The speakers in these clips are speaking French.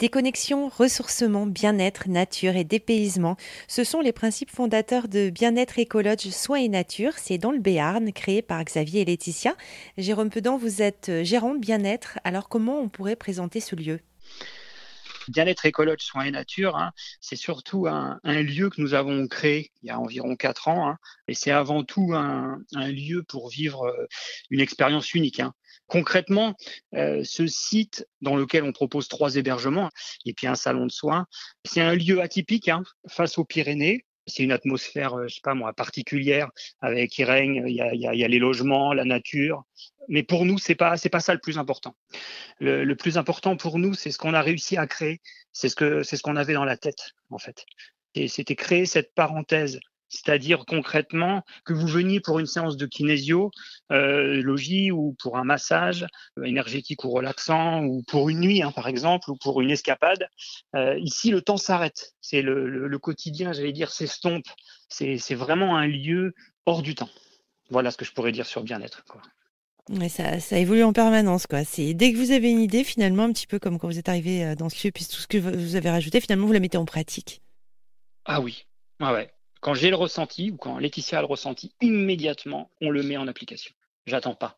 Déconnexion, ressourcement, bien-être, nature et dépaysement, ce sont les principes fondateurs de Bien-être Écologe Soins et Nature. C'est dans le Béarn, créé par Xavier et Laetitia. Jérôme Pedan, vous êtes gérant de bien-être. Alors comment on pourrait présenter ce lieu? Bien-être écologe, soins et nature, hein, c'est surtout un, lieu que nous avons créé il y a environ quatre ans, hein, et c'est avant tout un, lieu pour vivre euh, une expérience unique. Hein. Concrètement, euh, ce site dans lequel on propose trois hébergements et puis un salon de soins, c'est un lieu atypique hein, face aux Pyrénées. C'est une atmosphère, euh, je sais pas moi, particulière avec qui règne. Il y a, y a, les logements, la nature. Mais pour nous, c'est pas c'est pas ça le plus important. Le, le plus important pour nous, c'est ce qu'on a réussi à créer. C'est ce que c'est ce qu'on avait dans la tête en fait. Et c'était créer cette parenthèse c'est-à-dire concrètement que vous veniez pour une séance de kinésio, euh, logis ou pour un massage euh, énergétique ou relaxant ou pour une nuit hein, par exemple ou pour une escapade. Euh, ici, le temps s'arrête. C'est le, le, quotidien, j'allais dire, s'estompe. C'est, c'est vraiment un lieu hors du temps. Voilà ce que je pourrais dire sur bien-être. Quoi. ça, ça, évolue en permanence. Quoi. C'est, dès que vous avez une idée, finalement, un petit peu comme quand vous êtes arrivé dans ce lieu, puis tout ce que vous avez rajouté, finalement, vous la mettez en pratique. Ah oui, ah ouais quand j'ai le ressenti ou quand Laetitia a le ressenti, immédiatement, on le met en application. J'attends pas.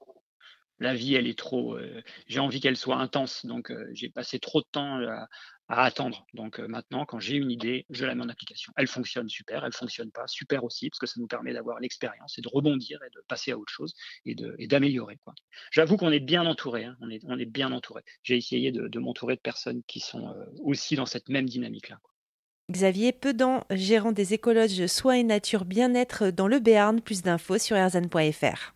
La vie, elle est trop. Euh, j'ai envie qu'elle soit intense, donc euh, j'ai passé trop de temps à, attendre. Donc euh, maintenant, quand j'ai une idée, je la mets en application. Elle fonctionne super, elle fonctionne pas super aussi, parce que ça nous permet d'avoir l'expérience et de rebondir et de passer à autre chose et d'améliorer. J'avoue qu'on est bien entouré. Hein. on, est, bien entouré. J'ai essayé de m'entourer de personnes qui sont aussi dans cette même dynamique-là. Xavier Pedan, gérant des écologes soins et nature bien-être dans le Béarn. Plus d'infos sur erzan.fr.